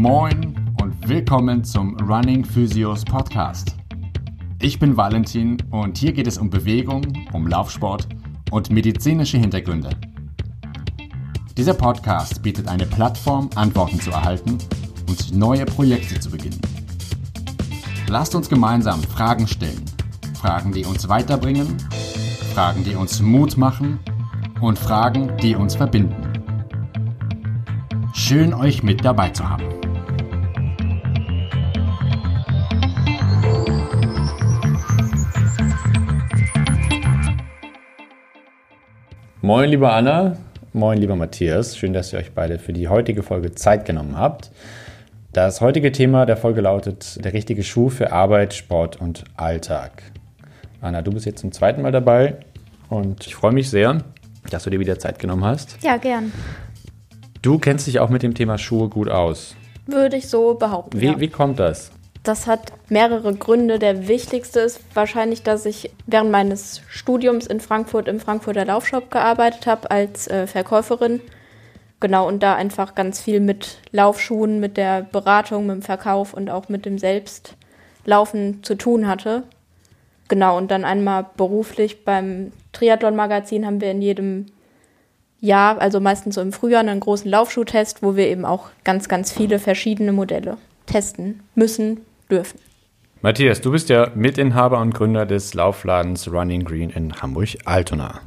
Moin und willkommen zum Running Physios Podcast. Ich bin Valentin und hier geht es um Bewegung, um Laufsport und medizinische Hintergründe. Dieser Podcast bietet eine Plattform, Antworten zu erhalten und neue Projekte zu beginnen. Lasst uns gemeinsam Fragen stellen. Fragen, die uns weiterbringen, Fragen, die uns Mut machen und Fragen, die uns verbinden. Schön euch mit dabei zu haben. Moin, lieber Anna. Moin, lieber Matthias. Schön, dass ihr euch beide für die heutige Folge Zeit genommen habt. Das heutige Thema der Folge lautet der richtige Schuh für Arbeit, Sport und Alltag. Anna, du bist jetzt zum zweiten Mal dabei und ich freue mich sehr, dass du dir wieder Zeit genommen hast. Ja, gern. Du kennst dich auch mit dem Thema Schuhe gut aus. Würde ich so behaupten. Wie, ja. wie kommt das? Das hat mehrere Gründe. Der wichtigste ist wahrscheinlich, dass ich während meines Studiums in Frankfurt im Frankfurter Laufshop gearbeitet habe als äh, Verkäuferin. Genau, und da einfach ganz viel mit Laufschuhen, mit der Beratung, mit dem Verkauf und auch mit dem Selbstlaufen zu tun hatte. Genau, und dann einmal beruflich beim Triathlon-Magazin haben wir in jedem Jahr, also meistens so im Frühjahr, einen großen Laufschuhtest, wo wir eben auch ganz, ganz viele verschiedene Modelle testen müssen, dürfen. Matthias, du bist ja Mitinhaber und Gründer des Laufladens Running Green in Hamburg-Altona.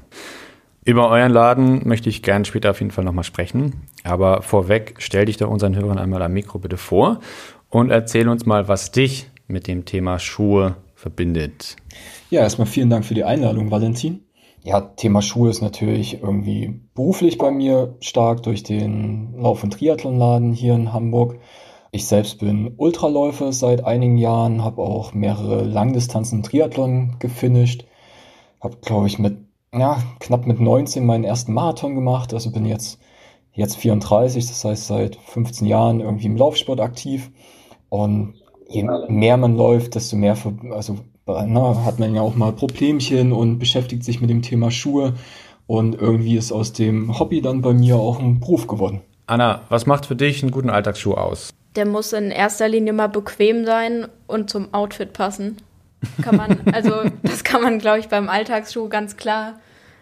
Über euren Laden möchte ich gerne später auf jeden Fall nochmal sprechen. Aber vorweg, stell dich doch unseren Hörern einmal am Mikro bitte vor und erzähl uns mal, was dich mit dem Thema Schuhe verbindet. Ja, erstmal vielen Dank für die Einladung, Valentin. Ja, Thema Schuhe ist natürlich irgendwie beruflich bei mir stark durch den Lauf- und Triathlonladen hier in Hamburg. Ich selbst bin Ultraläufer seit einigen Jahren, habe auch mehrere Langdistanzen Triathlon gefinisht, habe, glaube ich, mit ja, knapp mit 19 meinen ersten Marathon gemacht, also bin jetzt jetzt 34, das heißt seit 15 Jahren irgendwie im Laufsport aktiv und je mehr man läuft, desto mehr also na, hat man ja auch mal Problemchen und beschäftigt sich mit dem Thema Schuhe. Und irgendwie ist aus dem Hobby dann bei mir auch ein Beruf geworden. Anna, was macht für dich einen guten Alltagsschuh aus? Der muss in erster Linie mal bequem sein und zum Outfit passen. Kann man, also das kann man, glaube ich, beim Alltagsschuh ganz klar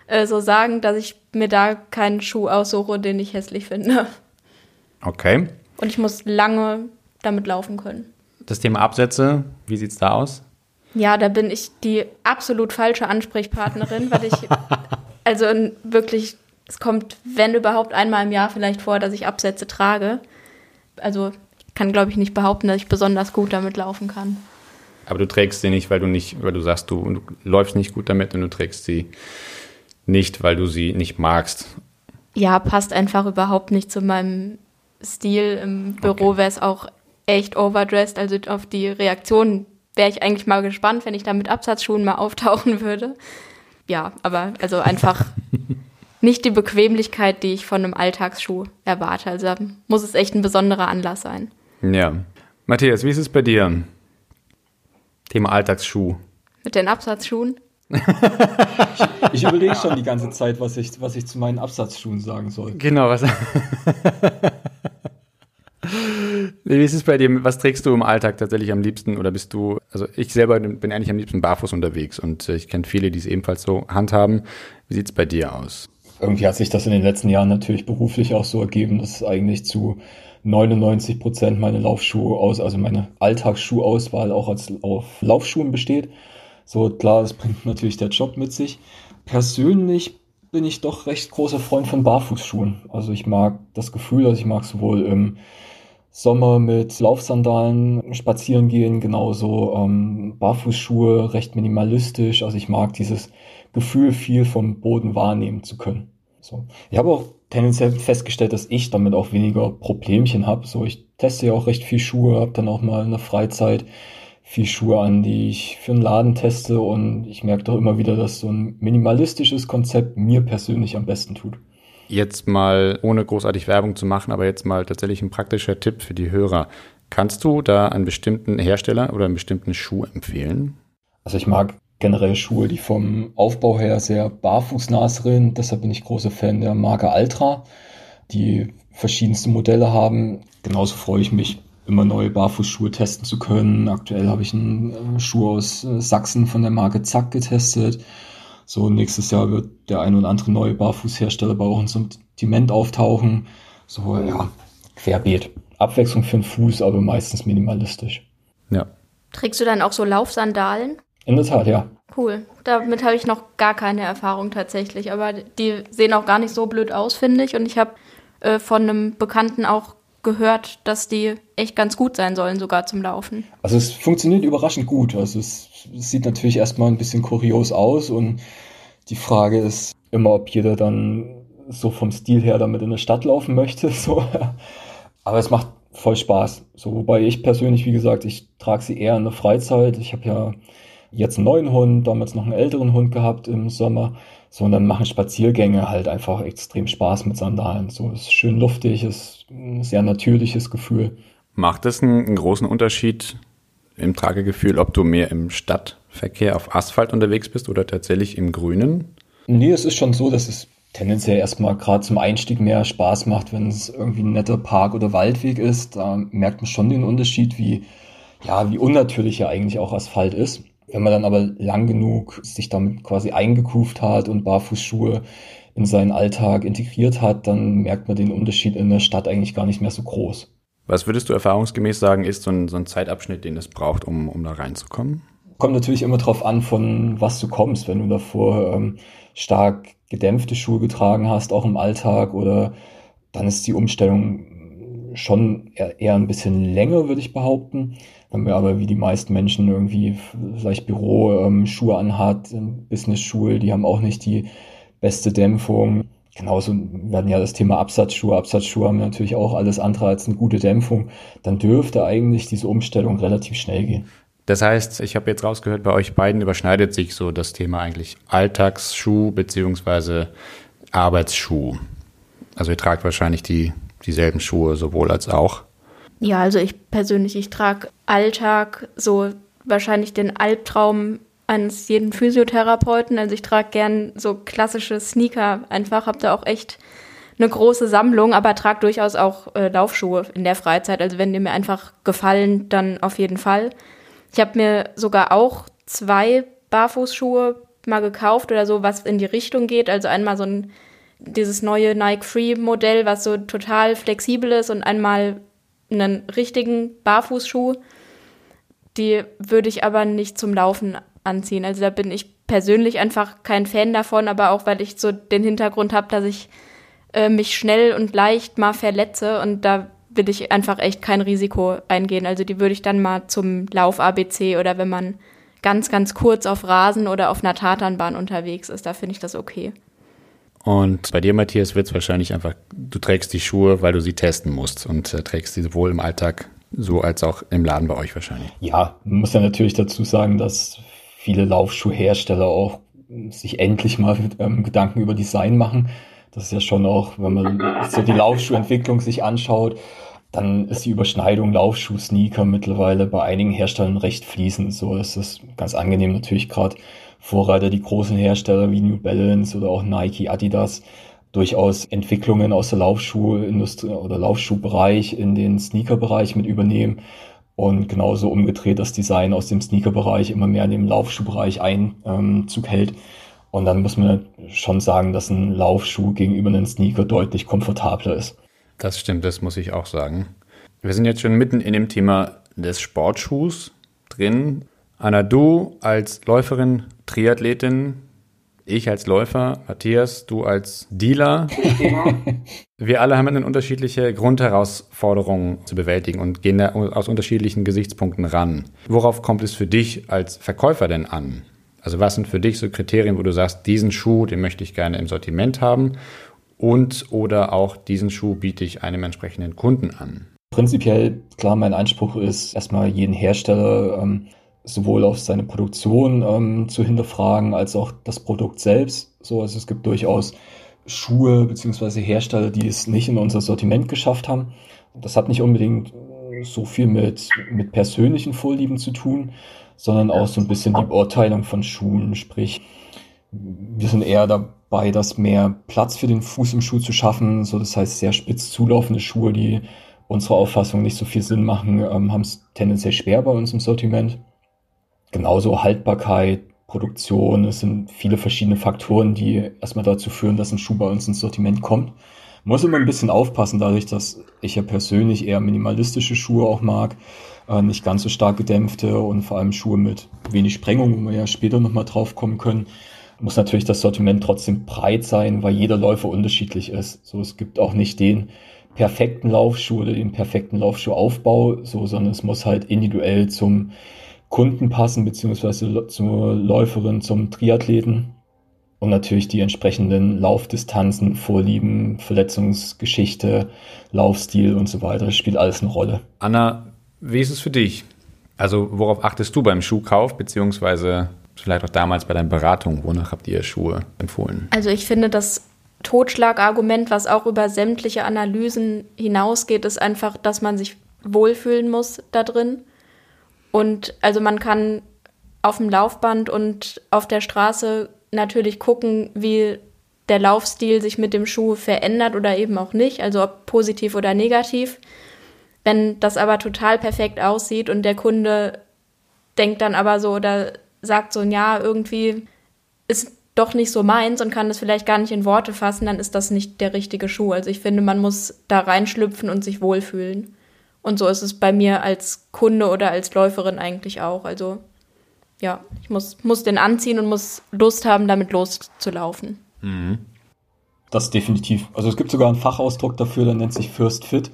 äh, so sagen, dass ich mir da keinen Schuh aussuche, den ich hässlich finde. Okay. Und ich muss lange damit laufen können. Das Thema Absätze, wie sieht es da aus? Ja, da bin ich die absolut falsche Ansprechpartnerin, weil ich, also wirklich, es kommt, wenn überhaupt, einmal im Jahr vielleicht vor, dass ich Absätze trage. Also kann, glaube ich, nicht behaupten, dass ich besonders gut damit laufen kann. Aber du trägst sie nicht, weil du nicht, weil du sagst, du, du läufst nicht gut damit und du trägst sie nicht, weil du sie nicht magst. Ja, passt einfach überhaupt nicht zu meinem Stil. Im Büro okay. wäre es auch echt overdressed, also auf die Reaktion wäre ich eigentlich mal gespannt, wenn ich da mit Absatzschuhen mal auftauchen würde. Ja, aber also einfach nicht die Bequemlichkeit, die ich von einem Alltagsschuh erwarte. Also muss es echt ein besonderer Anlass sein. Ja. Matthias, wie ist es bei dir? Thema Alltagsschuh. Mit den Absatzschuhen? ich, ich überlege schon die ganze Zeit, was ich, was ich zu meinen Absatzschuhen sagen soll. Genau, was. Wie ist es bei dir? Was trägst du im Alltag tatsächlich am liebsten? Oder bist du, also ich selber bin eigentlich am liebsten barfuß unterwegs und äh, ich kenne viele, die es ebenfalls so handhaben. Wie sieht es bei dir aus? Irgendwie hat sich das in den letzten Jahren natürlich beruflich auch so ergeben, dass eigentlich zu 99 Prozent meine Laufschuhe aus, also meine Alltagsschuhauswahl auch als auf Laufschuhen besteht. So klar, das bringt natürlich der Job mit sich. Persönlich bin ich doch recht großer Freund von Barfußschuhen. Also ich mag das Gefühl, also ich mag sowohl im Sommer mit Laufsandalen spazieren gehen, genauso ähm, Barfußschuhe, recht minimalistisch. Also ich mag dieses Gefühl, viel vom Boden wahrnehmen zu können. So. Ich habe auch tendenziell festgestellt, dass ich damit auch weniger Problemchen habe. So, ich teste ja auch recht viel Schuhe, habe dann auch mal in der Freizeit viel Schuhe an, die ich für einen Laden teste und ich merke doch immer wieder, dass so ein minimalistisches Konzept mir persönlich am besten tut. Jetzt mal, ohne großartig Werbung zu machen, aber jetzt mal tatsächlich ein praktischer Tipp für die Hörer. Kannst du da einen bestimmten Hersteller oder einen bestimmten Schuh empfehlen? Also ich mag generell Schuhe, die vom Aufbau her sehr barfußnah sind. Deshalb bin ich großer Fan der Marke Altra. Die verschiedenste Modelle haben. Genauso freue ich mich, immer neue Barfußschuhe testen zu können. Aktuell habe ich einen äh, Schuh aus äh, Sachsen von der Marke Zack getestet. So nächstes Jahr wird der ein oder andere neue Barfußhersteller bei uns im Sortiment auftauchen. So, ja, querbeet. Abwechslung für den Fuß, aber meistens minimalistisch. Ja. Trägst du dann auch so Laufsandalen? In der Tat, ja. Cool. Damit habe ich noch gar keine Erfahrung tatsächlich. Aber die sehen auch gar nicht so blöd aus, finde ich. Und ich habe äh, von einem Bekannten auch gehört, dass die echt ganz gut sein sollen, sogar zum Laufen. Also es funktioniert überraschend gut. Also es, es sieht natürlich erstmal ein bisschen kurios aus und die Frage ist immer, ob jeder dann so vom Stil her damit in der Stadt laufen möchte. So. Aber es macht voll Spaß. So, wobei ich persönlich, wie gesagt, ich trage sie eher in der Freizeit. Ich habe ja jetzt einen neuen Hund, damals noch einen älteren Hund gehabt im Sommer. So, und dann machen Spaziergänge halt einfach extrem Spaß mit Sandalen. So, es ist schön luftig, ist ein sehr natürliches Gefühl. Macht es einen, einen großen Unterschied im Tragegefühl, ob du mehr im Stadtverkehr auf Asphalt unterwegs bist oder tatsächlich im Grünen? Nee, es ist schon so, dass es tendenziell erstmal gerade zum Einstieg mehr Spaß macht, wenn es irgendwie ein netter Park oder Waldweg ist. Da merkt man schon den Unterschied, wie, ja, wie unnatürlich ja eigentlich auch Asphalt ist. Wenn man dann aber lang genug sich damit quasi eingekuft hat und Barfußschuhe in seinen Alltag integriert hat, dann merkt man den Unterschied in der Stadt eigentlich gar nicht mehr so groß. Was würdest du erfahrungsgemäß sagen, ist so ein, so ein Zeitabschnitt, den es braucht, um, um da reinzukommen? Kommt natürlich immer drauf an, von was du kommst. Wenn du davor ähm, stark gedämpfte Schuhe getragen hast, auch im Alltag, oder dann ist die Umstellung schon eher, eher ein bisschen länger, würde ich behaupten. Wenn wir aber wie die meisten Menschen irgendwie vielleicht Büroschuhe ähm, anhat, Business-Schuhe, die haben auch nicht die beste Dämpfung. Genauso werden ja das Thema Absatzschuhe. Absatzschuhe haben natürlich auch alles andere als eine gute Dämpfung. Dann dürfte eigentlich diese Umstellung relativ schnell gehen. Das heißt, ich habe jetzt rausgehört, bei euch beiden überschneidet sich so das Thema eigentlich Alltagsschuh beziehungsweise Arbeitsschuh. Also ihr tragt wahrscheinlich die, dieselben Schuhe sowohl als auch. Ja, also ich persönlich, ich trage Alltag so wahrscheinlich den Albtraum eines jeden Physiotherapeuten. Also ich trage gern so klassische Sneaker einfach, habe da auch echt eine große Sammlung, aber trage durchaus auch äh, Laufschuhe in der Freizeit. Also wenn die mir einfach gefallen, dann auf jeden Fall. Ich habe mir sogar auch zwei Barfußschuhe mal gekauft oder so, was in die Richtung geht. Also einmal so ein dieses neue Nike Free Modell, was so total flexibel ist und einmal einen richtigen Barfußschuh. Die würde ich aber nicht zum Laufen anziehen. Also da bin ich persönlich einfach kein Fan davon, aber auch weil ich so den Hintergrund habe, dass ich äh, mich schnell und leicht mal verletze und da will ich einfach echt kein Risiko eingehen. Also die würde ich dann mal zum Lauf-ABC oder wenn man ganz, ganz kurz auf Rasen oder auf einer Tatanbahn unterwegs ist, da finde ich das okay. Und bei dir, Matthias, wird es wahrscheinlich einfach, du trägst die Schuhe, weil du sie testen musst und äh, trägst sie sowohl im Alltag so als auch im Laden bei euch wahrscheinlich. Ja, man muss ja natürlich dazu sagen, dass viele Laufschuhhersteller auch sich endlich mal ähm, Gedanken über Design machen. Das ist ja schon auch, wenn man so die Laufschuhentwicklung sich anschaut, dann ist die Überschneidung Laufschuh-Sneaker mittlerweile bei einigen Herstellern recht fließend. So ist es ganz angenehm natürlich gerade Vorreiter, die großen Hersteller wie New Balance oder auch Nike, Adidas, durchaus Entwicklungen aus der Laufschuhindustrie oder Laufschuhbereich in den Sneakerbereich mit übernehmen und genauso umgedreht das Design aus dem Sneakerbereich immer mehr in den Laufschuhbereich Einzug hält. Und dann muss man schon sagen, dass ein Laufschuh gegenüber einem Sneaker deutlich komfortabler ist. Das stimmt, das muss ich auch sagen. Wir sind jetzt schon mitten in dem Thema des Sportschuhs drin. Anna, du als Läuferin, Triathletin, ich als Läufer, Matthias, du als Dealer. Wir alle haben eine unterschiedliche Grundherausforderungen zu bewältigen und gehen da aus unterschiedlichen Gesichtspunkten ran. Worauf kommt es für dich als Verkäufer denn an? Also was sind für dich so Kriterien, wo du sagst, diesen Schuh, den möchte ich gerne im Sortiment haben und oder auch diesen Schuh biete ich einem entsprechenden Kunden an? Prinzipiell, klar, mein Anspruch ist erstmal jeden Hersteller ähm, sowohl auf seine Produktion ähm, zu hinterfragen, als auch das Produkt selbst. So, also es gibt durchaus Schuhe beziehungsweise Hersteller, die es nicht in unser Sortiment geschafft haben. Das hat nicht unbedingt so viel mit, mit persönlichen Vorlieben zu tun, sondern auch so ein bisschen die Beurteilung von Schuhen. Sprich, wir sind eher da bei, das mehr Platz für den Fuß im Schuh zu schaffen. So, das heißt, sehr spitz zulaufende Schuhe, die unserer Auffassung nicht so viel Sinn machen, ähm, haben es tendenziell schwer bei uns im Sortiment. Genauso Haltbarkeit, Produktion, es sind viele verschiedene Faktoren, die erstmal dazu führen, dass ein Schuh bei uns ins Sortiment kommt. Muss immer ein bisschen aufpassen, dadurch, dass ich ja persönlich eher minimalistische Schuhe auch mag, äh, nicht ganz so stark gedämpfte und vor allem Schuhe mit wenig Sprengung, wo wir ja später nochmal drauf kommen können, muss natürlich das Sortiment trotzdem breit sein, weil jeder Läufer unterschiedlich ist. So, es gibt auch nicht den perfekten Laufschuh oder den perfekten Laufschuhaufbau, so, sondern es muss halt individuell zum Kunden passen, beziehungsweise zur Läuferin, zum Triathleten. Und natürlich die entsprechenden Laufdistanzen, Vorlieben, Verletzungsgeschichte, Laufstil und so weiter. Das spielt alles eine Rolle. Anna, wie ist es für dich? Also worauf achtest du beim Schuhkauf, beziehungsweise vielleicht auch damals bei deinen Beratungen? Wonach habt ihr Schuhe empfohlen? Also ich finde, das Totschlagargument, was auch über sämtliche Analysen hinausgeht, ist einfach, dass man sich wohlfühlen muss da drin. Und also man kann auf dem Laufband und auf der Straße natürlich gucken, wie der Laufstil sich mit dem Schuh verändert oder eben auch nicht, also ob positiv oder negativ. Wenn das aber total perfekt aussieht und der Kunde denkt dann aber so oder sagt so, ja, irgendwie ist doch nicht so meins und kann das vielleicht gar nicht in Worte fassen, dann ist das nicht der richtige Schuh. Also ich finde, man muss da reinschlüpfen und sich wohlfühlen. Und so ist es bei mir als Kunde oder als Läuferin eigentlich auch. Also ja, ich muss, muss den anziehen und muss Lust haben, damit loszulaufen. Mhm. Das definitiv. Also es gibt sogar einen Fachausdruck dafür, der nennt sich First Fit.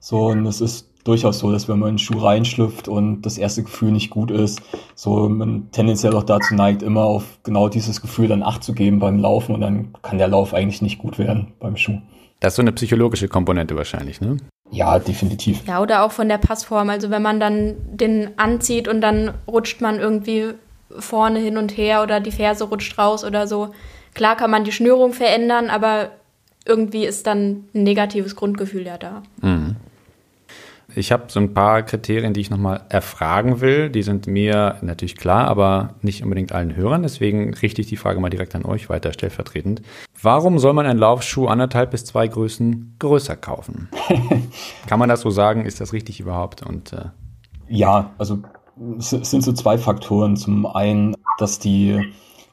So, und es ist durchaus so, dass wenn man in den Schuh reinschlüpft und das erste Gefühl nicht gut ist, so man tendenziell auch dazu neigt, immer auf genau dieses Gefühl dann Acht zu geben beim Laufen und dann kann der Lauf eigentlich nicht gut werden beim Schuh. Das ist so eine psychologische Komponente wahrscheinlich, ne? Ja, definitiv. Ja, oder auch von der Passform. Also wenn man dann den anzieht und dann rutscht man irgendwie vorne hin und her oder die Ferse rutscht raus oder so. Klar kann man die Schnürung verändern, aber irgendwie ist dann ein negatives Grundgefühl ja da. Mhm. Ich habe so ein paar Kriterien, die ich nochmal erfragen will. Die sind mir natürlich klar, aber nicht unbedingt allen Hörern. Deswegen richte ich die Frage mal direkt an euch weiter, stellvertretend. Warum soll man einen Laufschuh anderthalb bis zwei Größen größer kaufen? Kann man das so sagen? Ist das richtig überhaupt? Und, äh ja, also es sind so zwei Faktoren. Zum einen, dass die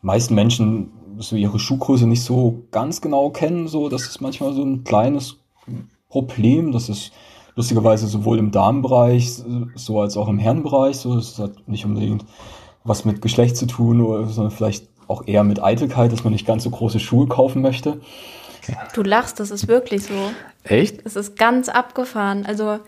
meisten Menschen so ihre Schuhgröße nicht so ganz genau kennen. So, das ist manchmal so ein kleines Problem. Das ist lustigerweise sowohl im Damenbereich so als auch im Herrenbereich. So, das hat nicht unbedingt was mit Geschlecht zu tun, sondern vielleicht auch eher mit Eitelkeit, dass man nicht ganz so große Schuhe kaufen möchte. Du lachst, das ist wirklich so. Echt? Es ist ganz abgefahren. Also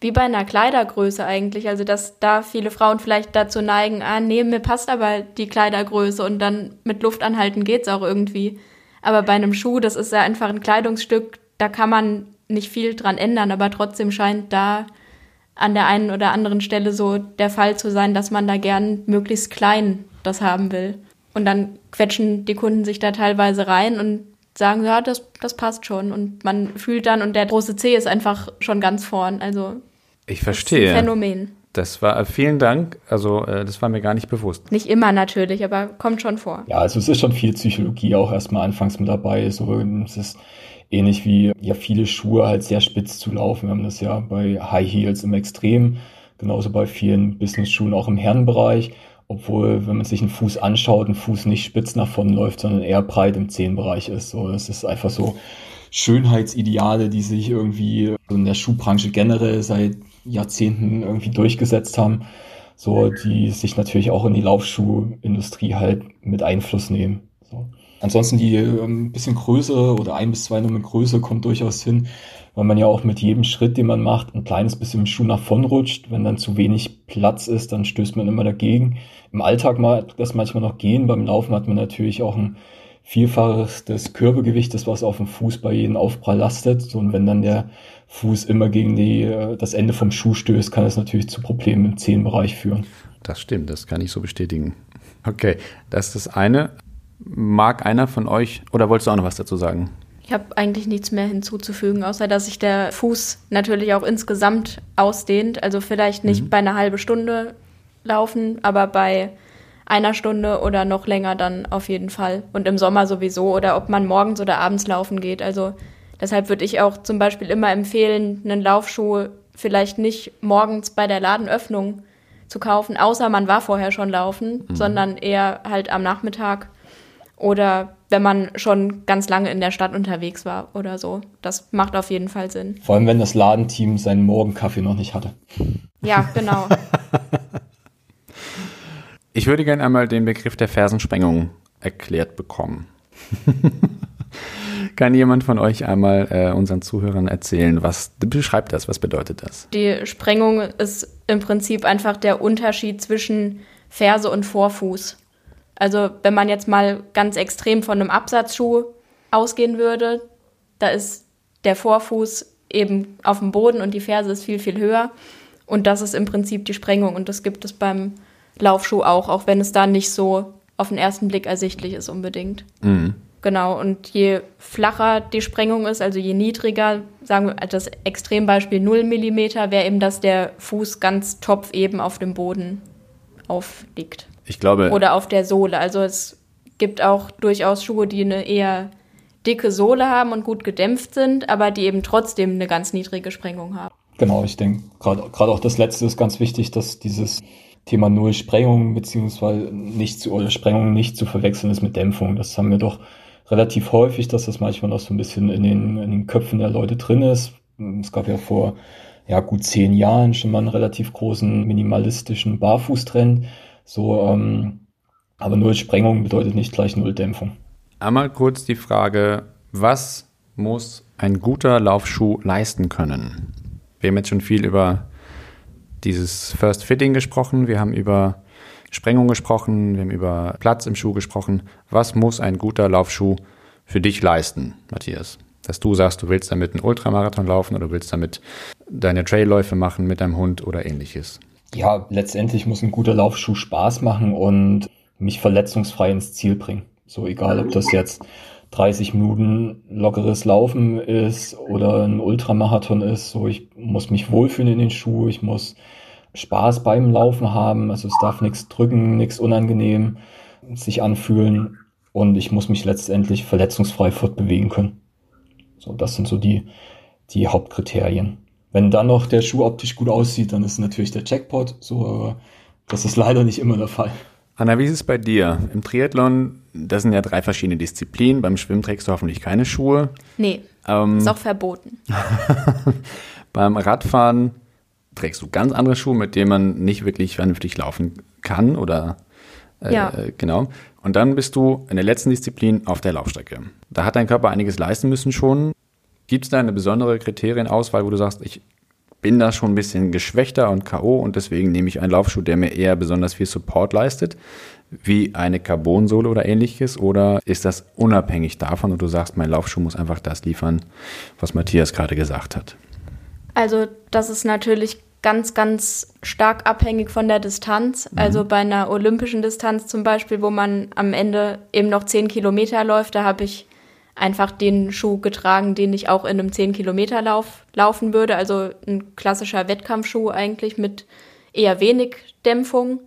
wie bei einer Kleidergröße eigentlich. Also dass da viele Frauen vielleicht dazu neigen, ah nee, mir passt aber die Kleidergröße und dann mit Luft anhalten geht's auch irgendwie. Aber bei einem Schuh, das ist ja einfach ein Kleidungsstück, da kann man nicht viel dran ändern, aber trotzdem scheint da an der einen oder anderen Stelle so der Fall zu sein, dass man da gern möglichst klein das haben will. Und dann quetschen die Kunden sich da teilweise rein und sagen, ja, das, das passt schon. Und man fühlt dann, und der große C ist einfach schon ganz vorn. Also ich verstehe. Das Phänomen. Das war, vielen Dank. Also, äh, das war mir gar nicht bewusst. Nicht immer natürlich, aber kommt schon vor. Ja, also es ist schon viel Psychologie auch erstmal anfangs mit dabei. So, es ist ähnlich wie ja viele Schuhe halt sehr spitz zu laufen. Wir haben das ja bei High Heels im Extrem, genauso bei vielen Business-Schuhen auch im Herrenbereich. Obwohl, wenn man sich einen Fuß anschaut, ein Fuß nicht spitz nach vorne läuft, sondern eher breit im Zehenbereich ist. So, das ist einfach so Schönheitsideale, die sich irgendwie in der Schuhbranche generell seit Jahrzehnten irgendwie durchgesetzt haben. So, die sich natürlich auch in die Laufschuhindustrie halt mit Einfluss nehmen. So. Ansonsten die ähm, bisschen größere oder ein bis zwei Nummern Größe kommt durchaus hin, weil man ja auch mit jedem Schritt, den man macht, ein kleines bisschen im Schuh nach vorn rutscht. Wenn dann zu wenig Platz ist, dann stößt man immer dagegen. Im Alltag mag das manchmal noch gehen. Beim Laufen hat man natürlich auch ein Vielfaches des Körpergewichtes, was auf dem Fuß bei jedem Aufprall lastet. Und wenn dann der Fuß immer gegen die, äh, das Ende vom Schuh stößt, kann das natürlich zu Problemen im Zehenbereich führen. Das stimmt, das kann ich so bestätigen. Okay, das ist das eine. Mag einer von euch, oder wolltest du auch noch was dazu sagen? Ich habe eigentlich nichts mehr hinzuzufügen, außer dass sich der Fuß natürlich auch insgesamt ausdehnt. Also vielleicht nicht mhm. bei einer halben Stunde laufen, aber bei einer Stunde oder noch länger dann auf jeden Fall. Und im Sommer sowieso oder ob man morgens oder abends laufen geht. Also deshalb würde ich auch zum Beispiel immer empfehlen, einen Laufschuh vielleicht nicht morgens bei der Ladenöffnung zu kaufen, außer man war vorher schon laufen, mhm. sondern eher halt am Nachmittag oder wenn man schon ganz lange in der Stadt unterwegs war oder so. Das macht auf jeden Fall Sinn. Vor allem, wenn das Ladenteam seinen Morgenkaffee noch nicht hatte. Ja, genau. ich würde gerne einmal den Begriff der Fersensprengung erklärt bekommen. Kann jemand von euch einmal äh, unseren Zuhörern erzählen, was beschreibt das, was bedeutet das? Die Sprengung ist im Prinzip einfach der Unterschied zwischen Ferse und Vorfuß. Also wenn man jetzt mal ganz extrem von einem Absatzschuh ausgehen würde, da ist der Vorfuß eben auf dem Boden und die Ferse ist viel, viel höher. Und das ist im Prinzip die Sprengung. Und das gibt es beim Laufschuh auch, auch wenn es da nicht so auf den ersten Blick ersichtlich ist unbedingt. Mhm. Genau, und je flacher die Sprengung ist, also je niedriger, sagen wir das Extrembeispiel 0 mm, wäre eben, dass der Fuß ganz topf eben auf dem Boden aufliegt. Ich glaube. Oder auf der Sohle. Also es gibt auch durchaus Schuhe, die eine eher dicke Sohle haben und gut gedämpft sind, aber die eben trotzdem eine ganz niedrige Sprengung haben. Genau, ich denke, gerade auch das letzte ist ganz wichtig, dass dieses Thema Null Sprengung beziehungsweise nicht zu, oder Sprengung nicht zu verwechseln ist mit Dämpfung. Das haben wir doch relativ häufig, dass das manchmal noch so ein bisschen in den, in den Köpfen der Leute drin ist. Es gab ja vor ja, gut zehn Jahren schon mal einen relativ großen minimalistischen Barfußtrend. So, ähm, aber null Sprengung bedeutet nicht gleich null Dämpfung. Einmal kurz die Frage, was muss ein guter Laufschuh leisten können? Wir haben jetzt schon viel über dieses First Fitting gesprochen, wir haben über Sprengung gesprochen, wir haben über Platz im Schuh gesprochen. Was muss ein guter Laufschuh für dich leisten, Matthias? Dass du sagst, du willst damit einen Ultramarathon laufen oder willst damit deine Trailläufe machen mit deinem Hund oder ähnliches? Ja, letztendlich muss ein guter Laufschuh Spaß machen und mich verletzungsfrei ins Ziel bringen. So egal, ob das jetzt 30 Minuten lockeres Laufen ist oder ein Ultramarathon ist. So, ich muss mich wohlfühlen in den Schuh, ich muss Spaß beim Laufen haben. Also es darf nichts drücken, nichts unangenehm sich anfühlen und ich muss mich letztendlich verletzungsfrei fortbewegen können. So, das sind so die, die Hauptkriterien. Wenn dann noch der Schuh optisch gut aussieht, dann ist natürlich der Jackpot. So, aber das ist leider nicht immer der Fall. Anna, wie ist es bei dir? Im Triathlon, das sind ja drei verschiedene Disziplinen. Beim Schwimmen trägst du hoffentlich keine Schuhe. Nee, ähm, ist auch verboten. beim Radfahren trägst du ganz andere Schuhe, mit denen man nicht wirklich vernünftig laufen kann oder äh, ja. genau. Und dann bist du in der letzten Disziplin auf der Laufstrecke. Da hat dein Körper einiges leisten müssen schon. Gibt es da eine besondere Kriterienauswahl, wo du sagst, ich bin da schon ein bisschen geschwächter und K.O. und deswegen nehme ich einen Laufschuh, der mir eher besonders viel Support leistet, wie eine Carbonsohle oder ähnliches? Oder ist das unabhängig davon und du sagst, mein Laufschuh muss einfach das liefern, was Matthias gerade gesagt hat? Also das ist natürlich ganz, ganz stark abhängig von der Distanz. Mhm. Also bei einer olympischen Distanz zum Beispiel, wo man am Ende eben noch 10 Kilometer läuft, da habe ich einfach den Schuh getragen, den ich auch in einem 10-Kilometer-Lauf laufen würde. Also ein klassischer Wettkampfschuh eigentlich mit eher wenig Dämpfung.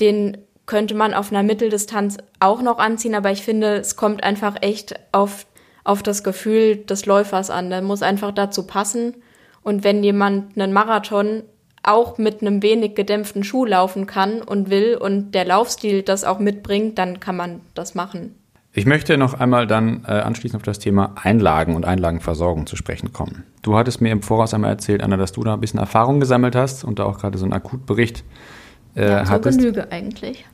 Den könnte man auf einer Mitteldistanz auch noch anziehen, aber ich finde, es kommt einfach echt auf, auf das Gefühl des Läufers an. Der muss einfach dazu passen. Und wenn jemand einen Marathon auch mit einem wenig gedämpften Schuh laufen kann und will und der Laufstil das auch mitbringt, dann kann man das machen. Ich möchte noch einmal dann äh, anschließend auf das Thema Einlagen und Einlagenversorgung zu sprechen kommen. Du hattest mir im Voraus einmal erzählt, Anna, dass du da ein bisschen Erfahrung gesammelt hast und da auch gerade so einen Akutbericht äh, ja, zur hattest. Genüge eigentlich.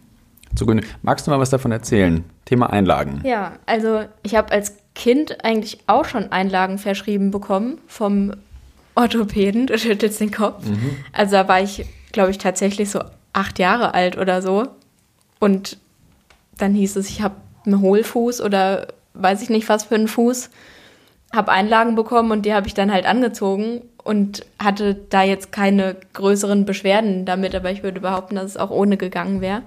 Zu Genüge. Magst du mal was davon erzählen? Thema Einlagen. Ja, also ich habe als Kind eigentlich auch schon Einlagen verschrieben bekommen vom Orthopäden. Du schüttelst den Kopf. Mhm. Also da war ich, glaube ich, tatsächlich so acht Jahre alt oder so. Und dann hieß es, ich habe einen Hohlfuß oder weiß ich nicht was für einen Fuß, habe Einlagen bekommen und die habe ich dann halt angezogen und hatte da jetzt keine größeren Beschwerden damit, aber ich würde behaupten, dass es auch ohne gegangen wäre.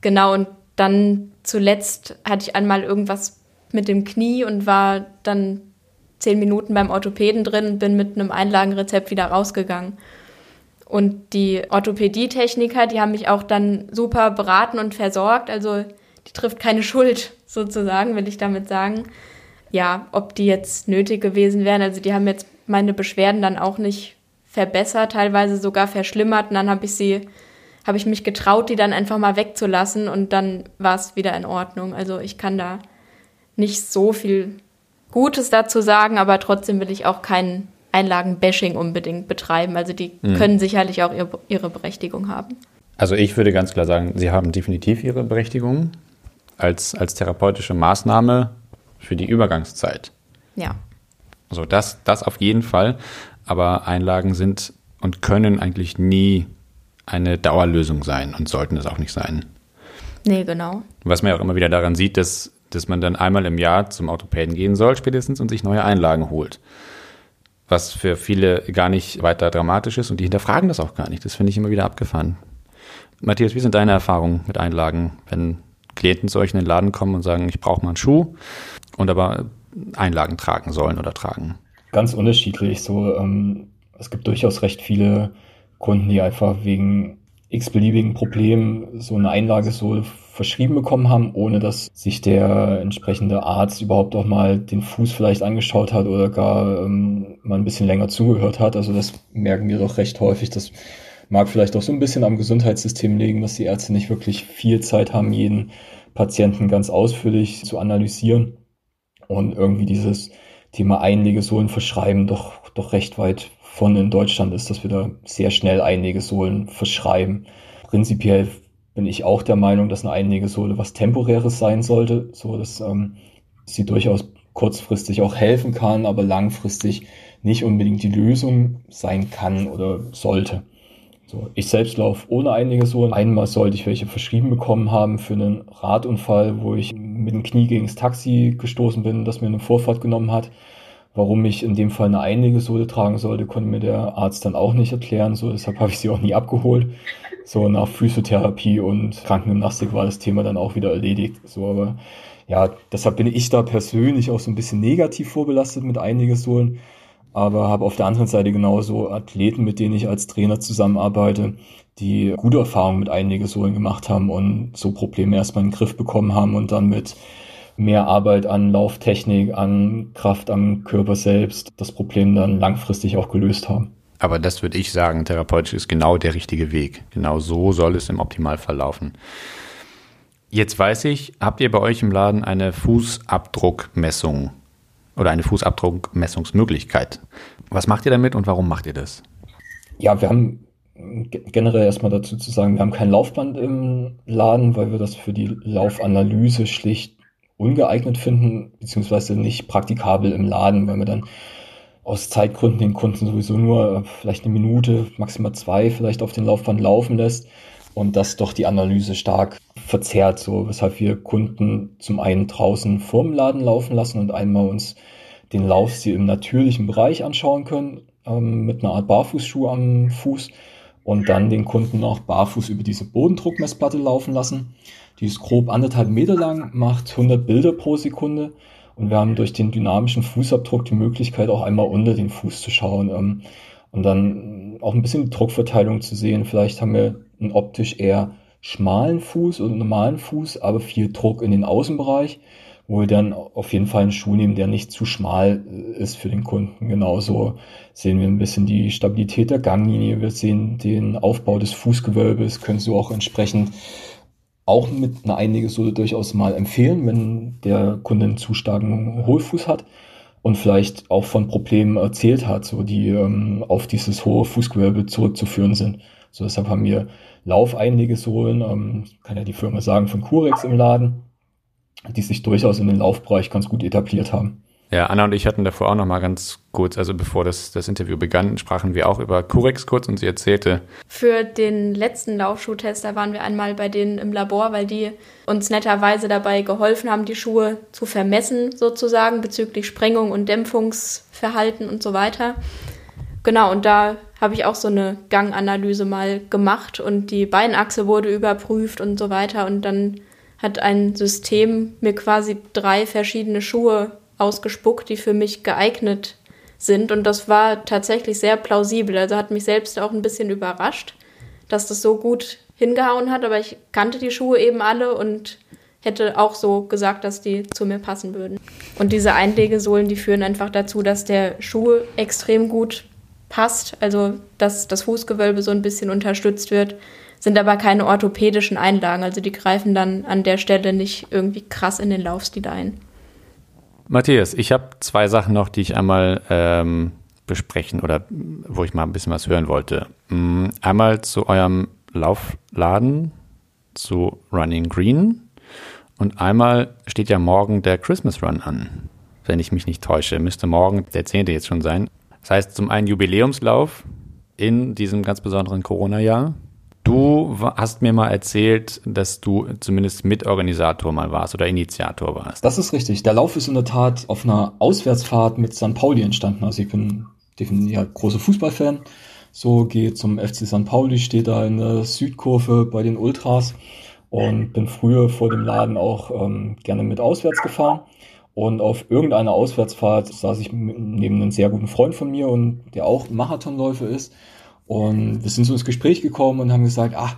Genau, und dann zuletzt hatte ich einmal irgendwas mit dem Knie und war dann zehn Minuten beim Orthopäden drin und bin mit einem Einlagenrezept wieder rausgegangen. Und die Orthopädietechniker, die haben mich auch dann super beraten und versorgt. Also die trifft keine Schuld sozusagen, will ich damit sagen. Ja, ob die jetzt nötig gewesen wären. Also die haben jetzt meine Beschwerden dann auch nicht verbessert, teilweise sogar verschlimmert. Und dann habe ich sie, habe ich mich getraut, die dann einfach mal wegzulassen und dann war es wieder in Ordnung. Also ich kann da nicht so viel Gutes dazu sagen, aber trotzdem will ich auch kein Einlagen-Bashing unbedingt betreiben. Also die mhm. können sicherlich auch ihre, ihre Berechtigung haben. Also ich würde ganz klar sagen, sie haben definitiv ihre Berechtigung als, als therapeutische Maßnahme für die Übergangszeit. Ja. Also das, das auf jeden Fall. Aber Einlagen sind und können eigentlich nie eine Dauerlösung sein und sollten es auch nicht sein. Nee, genau. Was man ja auch immer wieder daran sieht, dass, dass man dann einmal im Jahr zum Orthopäden gehen soll, spätestens, und sich neue Einlagen holt. Was für viele gar nicht weiter dramatisch ist und die hinterfragen das auch gar nicht. Das finde ich immer wieder abgefahren. Matthias, wie sind deine Erfahrungen mit Einlagen, wenn Klienten zu euch in den Laden kommen und sagen, ich brauche mal einen Schuh und aber Einlagen tragen sollen oder tragen? Ganz unterschiedlich. So, ähm, es gibt durchaus recht viele Kunden, die einfach wegen x-beliebigen Problemen so eine Einlage so verschrieben bekommen haben, ohne dass sich der entsprechende Arzt überhaupt auch mal den Fuß vielleicht angeschaut hat oder gar ähm, mal ein bisschen länger zugehört hat. Also das merken wir doch recht häufig. Das mag vielleicht auch so ein bisschen am Gesundheitssystem liegen, dass die Ärzte nicht wirklich viel Zeit haben, jeden Patienten ganz ausführlich zu analysieren und irgendwie dieses Thema Einlegesohlen verschreiben doch, doch recht weit von in Deutschland ist, dass wir da sehr schnell Einlegesohlen verschreiben. Prinzipiell bin ich auch der Meinung, dass eine Einlegesohle was Temporäres sein sollte, so dass ähm, sie durchaus kurzfristig auch helfen kann, aber langfristig nicht unbedingt die Lösung sein kann oder sollte. So, ich selbst laufe ohne Einlegesohlen. Einmal sollte ich welche verschrieben bekommen haben für einen Radunfall, wo ich mit dem Knie gegen das Taxi gestoßen bin, das mir eine Vorfahrt genommen hat. Warum ich in dem Fall eine Einlegesohle tragen sollte, konnte mir der Arzt dann auch nicht erklären. So, deshalb habe ich sie auch nie abgeholt. So nach Physiotherapie und Krankengymnastik war das Thema dann auch wieder erledigt. So, aber ja, deshalb bin ich da persönlich auch so ein bisschen negativ vorbelastet mit Einlegesohlen aber habe auf der anderen Seite genauso Athleten, mit denen ich als Trainer zusammenarbeite, die gute Erfahrungen mit Einlegesohlen gemacht haben und so Probleme erstmal in den Griff bekommen haben und dann mit mehr Arbeit an Lauftechnik, an Kraft am Körper selbst das Problem dann langfristig auch gelöst haben. Aber das würde ich sagen, therapeutisch ist genau der richtige Weg. Genau so soll es im Optimalfall laufen. Jetzt weiß ich, habt ihr bei euch im Laden eine Fußabdruckmessung oder eine Fußabdruckmessungsmöglichkeit. Was macht ihr damit und warum macht ihr das? Ja, wir haben generell erstmal dazu zu sagen, wir haben kein Laufband im Laden, weil wir das für die Laufanalyse schlicht ungeeignet finden, beziehungsweise nicht praktikabel im Laden, weil wir dann aus Zeitgründen den Kunden sowieso nur äh, vielleicht eine Minute, maximal zwei vielleicht auf den Laufband laufen lässt und das doch die Analyse stark verzerrt, so weshalb wir Kunden zum einen draußen vorm Laden laufen lassen und einmal uns den Laufstil im natürlichen Bereich anschauen können, ähm, mit einer Art Barfußschuh am Fuß und dann den Kunden auch barfuß über diese Bodendruckmessplatte laufen lassen. Die ist grob anderthalb Meter lang, macht 100 Bilder pro Sekunde und wir haben durch den dynamischen Fußabdruck die Möglichkeit, auch einmal unter den Fuß zu schauen ähm, und dann auch ein bisschen die Druckverteilung zu sehen. Vielleicht haben wir einen optisch eher schmalen Fuß oder normalen Fuß, aber viel Druck in den Außenbereich, wo wir dann auf jeden Fall einen Schuh nehmen, der nicht zu schmal äh, ist für den Kunden. Genauso sehen wir ein bisschen die Stabilität der Ganglinie, wir sehen den Aufbau des Fußgewölbes, können so auch entsprechend auch mit einer Einlegesohle durchaus mal empfehlen, wenn der Kunde einen zu starken Hohlfuß hat und vielleicht auch von Problemen erzählt hat, so die ähm, auf dieses hohe Fußgewölbe zurückzuführen sind. So, deshalb haben wir Laufeinlegesohlen, ähm, kann ja die Firma sagen, von Curex im Laden, die sich durchaus in den Laufbereich ganz gut etabliert haben. Ja, Anna und ich hatten davor auch noch mal ganz kurz, also bevor das, das Interview begann, sprachen wir auch über Curex kurz und sie erzählte. Für den letzten Laufschuhtest, da waren wir einmal bei denen im Labor, weil die uns netterweise dabei geholfen haben, die Schuhe zu vermessen sozusagen bezüglich Sprengung und Dämpfungsverhalten und so weiter. Genau, und da habe ich auch so eine Ganganalyse mal gemacht und die Beinachse wurde überprüft und so weiter. Und dann hat ein System mir quasi drei verschiedene Schuhe ausgespuckt, die für mich geeignet sind. Und das war tatsächlich sehr plausibel. Also hat mich selbst auch ein bisschen überrascht, dass das so gut hingehauen hat. Aber ich kannte die Schuhe eben alle und hätte auch so gesagt, dass die zu mir passen würden. Und diese Einlegesohlen, die führen einfach dazu, dass der Schuh extrem gut passt, also dass das Fußgewölbe so ein bisschen unterstützt wird, sind aber keine orthopädischen Einlagen, also die greifen dann an der Stelle nicht irgendwie krass in den Laufstil ein. Matthias, ich habe zwei Sachen noch, die ich einmal ähm, besprechen oder wo ich mal ein bisschen was hören wollte. Mm, einmal zu eurem Laufladen, zu Running Green. Und einmal steht ja morgen der Christmas Run an, wenn ich mich nicht täusche. Müsste morgen der 10. jetzt schon sein. Das heißt, zum einen Jubiläumslauf in diesem ganz besonderen Corona-Jahr. Du hast mir mal erzählt, dass du zumindest Mitorganisator mal warst oder Initiator warst. Das ist richtig. Der Lauf ist in der Tat auf einer Auswärtsfahrt mit St. Pauli entstanden. Also ich bin definitiv ja, großer Fußballfan. So gehe zum FC St. Pauli, stehe da in der Südkurve bei den Ultras und bin früher vor dem Laden auch ähm, gerne mit auswärts gefahren. Und auf irgendeiner Auswärtsfahrt saß ich neben einem sehr guten Freund von mir und der auch Marathonläufer ist. Und wir sind so ins Gespräch gekommen und haben gesagt, ach,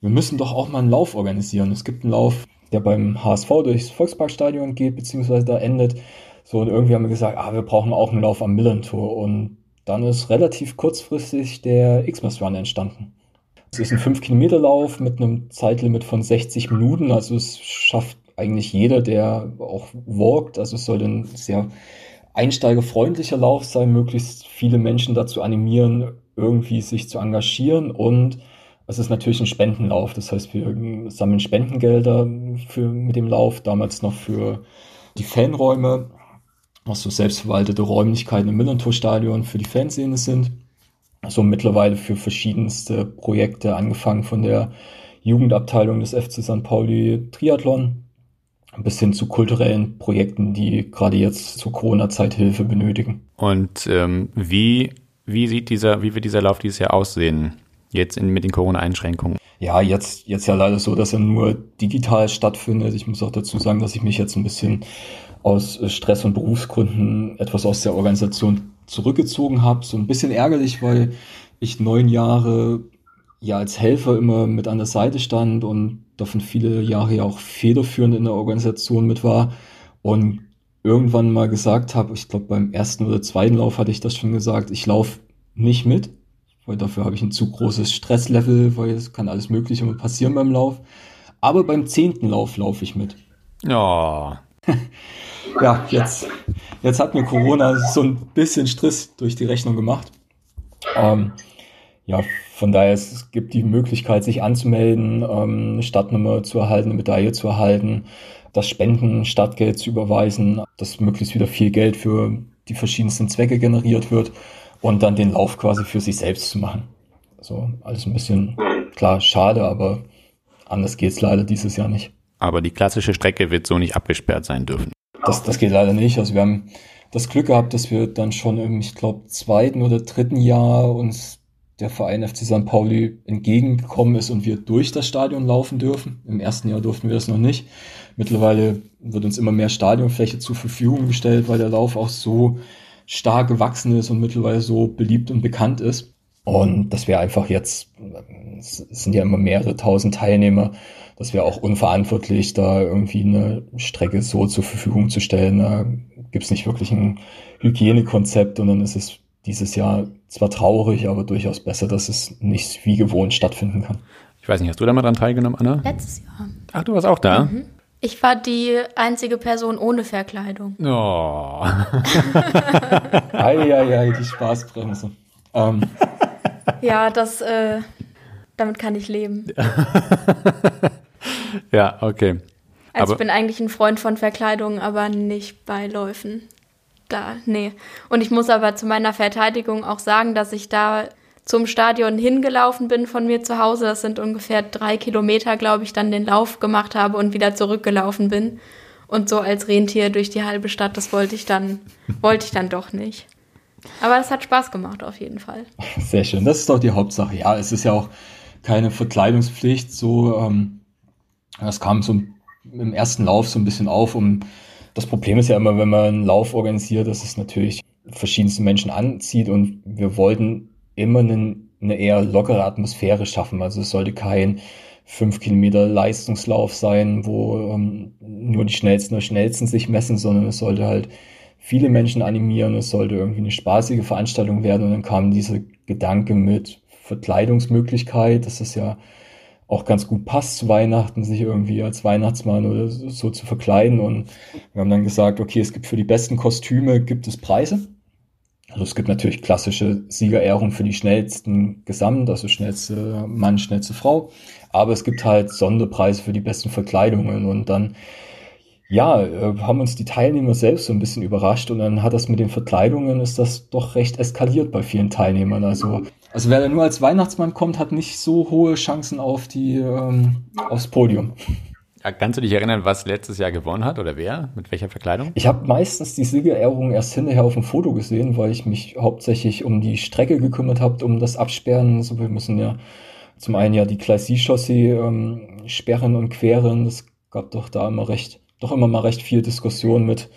wir müssen doch auch mal einen Lauf organisieren. Es gibt einen Lauf, der beim HSV durchs Volksparkstadion geht, beziehungsweise da endet. So, und irgendwie haben wir gesagt, ah, wir brauchen auch einen Lauf am Millantor. Und dann ist relativ kurzfristig der Xmas Run entstanden. Es ist ein 5-Kilometer-Lauf mit einem Zeitlimit von 60 Minuten. Also es schafft eigentlich jeder, der auch walkt. Also es soll ein sehr einsteigerfreundlicher Lauf sein, möglichst viele Menschen dazu animieren, irgendwie sich zu engagieren. Und es ist natürlich ein Spendenlauf. Das heißt, wir sammeln Spendengelder für, mit dem Lauf, damals noch für die Fanräume, was so selbstverwaltete Räumlichkeiten im Millantor-Stadion für die Fanszene sind so mittlerweile für verschiedenste Projekte, angefangen von der Jugendabteilung des FC St. Pauli Triathlon bis hin zu kulturellen Projekten, die gerade jetzt zur Corona-Zeit Hilfe benötigen. Und ähm, wie, wie sieht dieser, wie wird dieser Lauf dieses Jahr aussehen? Jetzt in, mit den Corona-Einschränkungen? Ja, jetzt, jetzt ja leider so, dass er nur digital stattfindet. Ich muss auch dazu sagen, dass ich mich jetzt ein bisschen aus Stress- und Berufsgründen etwas aus der Organisation zurückgezogen habe. So ein bisschen ärgerlich, weil ich neun Jahre ja als Helfer immer mit an der Seite stand und davon viele Jahre ja auch federführend in der Organisation mit war und irgendwann mal gesagt habe, ich glaube beim ersten oder zweiten Lauf hatte ich das schon gesagt, ich laufe nicht mit, weil dafür habe ich ein zu großes Stresslevel, weil es kann alles Mögliche mal passieren beim Lauf. Aber beim zehnten Lauf laufe ich mit. Ja. ja, jetzt, jetzt hat mir Corona so ein bisschen Stress durch die Rechnung gemacht. Ähm, ja, von daher es gibt die Möglichkeit, sich anzumelden, ähm, eine Startnummer zu erhalten, eine Medaille zu erhalten, das Spenden, Startgeld zu überweisen, dass möglichst wieder viel Geld für die verschiedensten Zwecke generiert wird und dann den Lauf quasi für sich selbst zu machen. Also alles ein bisschen klar schade, aber anders geht's leider dieses Jahr nicht. Aber die klassische Strecke wird so nicht abgesperrt sein dürfen. Das, das geht leider nicht. Also wir haben das Glück gehabt, dass wir dann schon im, ich glaube, zweiten oder dritten Jahr uns der Verein FC St. Pauli entgegengekommen ist und wir durch das Stadion laufen dürfen. Im ersten Jahr durften wir das noch nicht. Mittlerweile wird uns immer mehr Stadionfläche zur Verfügung gestellt, weil der Lauf auch so stark gewachsen ist und mittlerweile so beliebt und bekannt ist. Und dass wir einfach jetzt, es sind ja immer mehrere tausend Teilnehmer, das wäre auch unverantwortlich, da irgendwie eine Strecke so zur Verfügung zu stellen. Da gibt es nicht wirklich ein Hygienekonzept und dann ist es dieses Jahr zwar traurig, aber durchaus besser, dass es nicht wie gewohnt stattfinden kann. Ich weiß nicht, hast du da mal dran teilgenommen, Anna? Letztes Jahr. Ach, du warst auch da? Mhm. Ich war die einzige Person ohne Verkleidung. Oh. Eieiei, die Spaßbremse. Ähm. Ja, das, äh, damit kann ich leben. ja, okay. Also aber ich bin eigentlich ein Freund von Verkleidung, aber nicht bei Läufen. Da, nee. Und ich muss aber zu meiner Verteidigung auch sagen, dass ich da zum Stadion hingelaufen bin von mir zu Hause. Das sind ungefähr drei Kilometer, glaube ich, dann den Lauf gemacht habe und wieder zurückgelaufen bin. Und so als Rentier durch die halbe Stadt, das wollte ich dann, wollte ich dann doch nicht. Aber es hat Spaß gemacht, auf jeden Fall. Sehr schön. Das ist doch die Hauptsache. Ja, es ist ja auch keine Verkleidungspflicht. So, ähm, das kam so im ersten Lauf so ein bisschen auf. Um, das Problem ist ja immer, wenn man einen Lauf organisiert, dass es natürlich verschiedenste Menschen anzieht und wir wollten immer einen, eine eher lockere Atmosphäre schaffen. Also es sollte kein fünf Kilometer Leistungslauf sein, wo ähm, nur die Schnellsten oder Schnellsten sich messen, sondern es sollte halt viele Menschen animieren, es sollte irgendwie eine spaßige Veranstaltung werden und dann kam dieser Gedanke mit Verkleidungsmöglichkeit, das ist ja auch ganz gut passt zu Weihnachten, sich irgendwie als Weihnachtsmann oder so zu verkleiden. Und wir haben dann gesagt, okay, es gibt für die besten Kostüme gibt es Preise. Also es gibt natürlich klassische Siegerehrungen für die schnellsten Gesamt, also schnellste Mann, schnellste Frau. Aber es gibt halt Sonderpreise für die besten Verkleidungen. Und dann, ja, äh, haben uns die Teilnehmer selbst so ein bisschen überrascht. Und dann hat das mit den Verkleidungen, ist das doch recht eskaliert bei vielen Teilnehmern. Also also wer da nur als Weihnachtsmann kommt, hat nicht so hohe Chancen auf die ähm, aufs Podium. Ja, kannst du dich erinnern, was letztes Jahr gewonnen hat oder wer? Mit welcher Verkleidung? Ich habe meistens die Siegerehrung erst hinterher auf dem Foto gesehen, weil ich mich hauptsächlich um die Strecke gekümmert habe, um das Absperren. So, wir müssen ja zum einen ja die Classy-Chaussee ähm, sperren und queren. Das gab doch da immer recht, doch immer mal recht viel Diskussion mit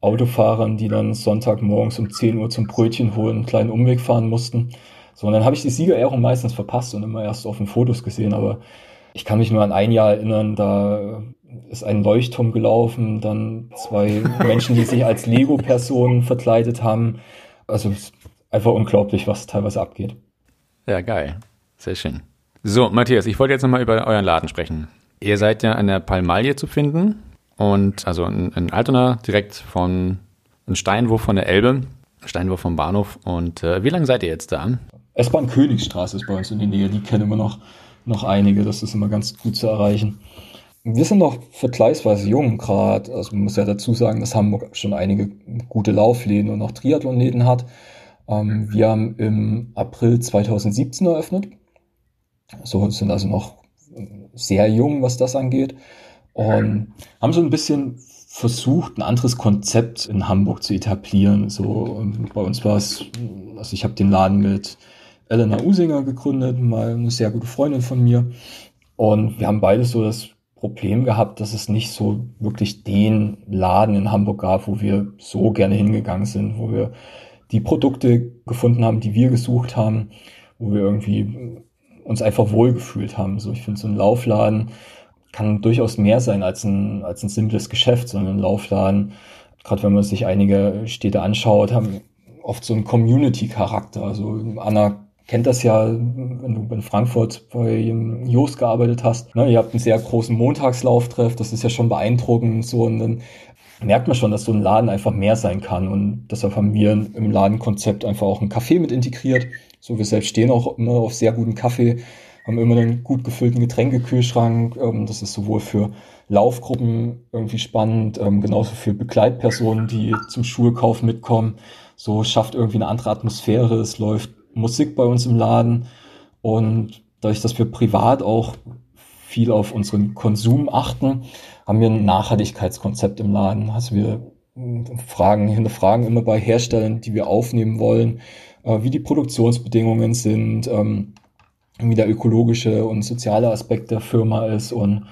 Autofahrern, die dann Sonntagmorgens um 10 Uhr zum Brötchen holen, einen kleinen Umweg fahren mussten. So, und dann habe ich die Siegerehrung meistens verpasst und immer erst auf den Fotos gesehen, aber ich kann mich nur an ein Jahr erinnern, da ist ein Leuchtturm gelaufen, dann zwei Menschen, die sich als Lego-Personen verkleidet haben. Also einfach unglaublich, was teilweise abgeht. Ja, geil. Sehr schön. So, Matthias, ich wollte jetzt nochmal über euren Laden sprechen. Ihr seid ja an der Palmalie zu finden und also in, in Altona direkt von einem Steinwurf von der Elbe, Steinwurf vom Bahnhof. Und äh, wie lange seid ihr jetzt da? S-Bahn Königsstraße ist bei uns in der Nähe, die kennen wir noch, noch einige, das ist immer ganz gut zu erreichen. Wir sind noch vergleichsweise jung gerade, also man muss ja dazu sagen, dass Hamburg schon einige gute Laufläden und auch Triathlonläden hat. Ähm, wir haben im April 2017 eröffnet, so sind also noch sehr jung, was das angeht und haben so ein bisschen versucht, ein anderes Konzept in Hamburg zu etablieren. So bei uns war es, also ich habe den Laden mit Elena Usinger gegründet, mal eine sehr gute Freundin von mir. Und wir haben beide so das Problem gehabt, dass es nicht so wirklich den Laden in Hamburg gab, wo wir so gerne hingegangen sind, wo wir die Produkte gefunden haben, die wir gesucht haben, wo wir irgendwie uns einfach wohlgefühlt haben. So, ich finde, so ein Laufladen kann durchaus mehr sein als ein, als ein simples Geschäft, sondern ein Laufladen, gerade wenn man sich einige Städte anschaut, haben oft so einen Community-Charakter. Also Anna kennt das ja, wenn du in Frankfurt bei Jos gearbeitet hast. Ne, ihr habt einen sehr großen Montagslauftreff, das ist ja schon beeindruckend so und dann merkt man schon, dass so ein Laden einfach mehr sein kann und deshalb haben wir im Ladenkonzept einfach auch einen Kaffee mit integriert. So, wir selbst stehen auch immer auf sehr guten Kaffee, haben immer einen gut gefüllten Getränkekühlschrank. Ähm, das ist sowohl für Laufgruppen irgendwie spannend, ähm, genauso für Begleitpersonen, die zum Schulkauf mitkommen. So schafft irgendwie eine andere Atmosphäre. Es läuft Musik bei uns im Laden und dadurch, dass wir privat auch viel auf unseren Konsum achten, haben wir ein Nachhaltigkeitskonzept im Laden. Also wir fragen, hinterfragen immer bei Herstellern, die wir aufnehmen wollen, äh, wie die Produktionsbedingungen sind, ähm, wie der ökologische und soziale Aspekt der Firma ist und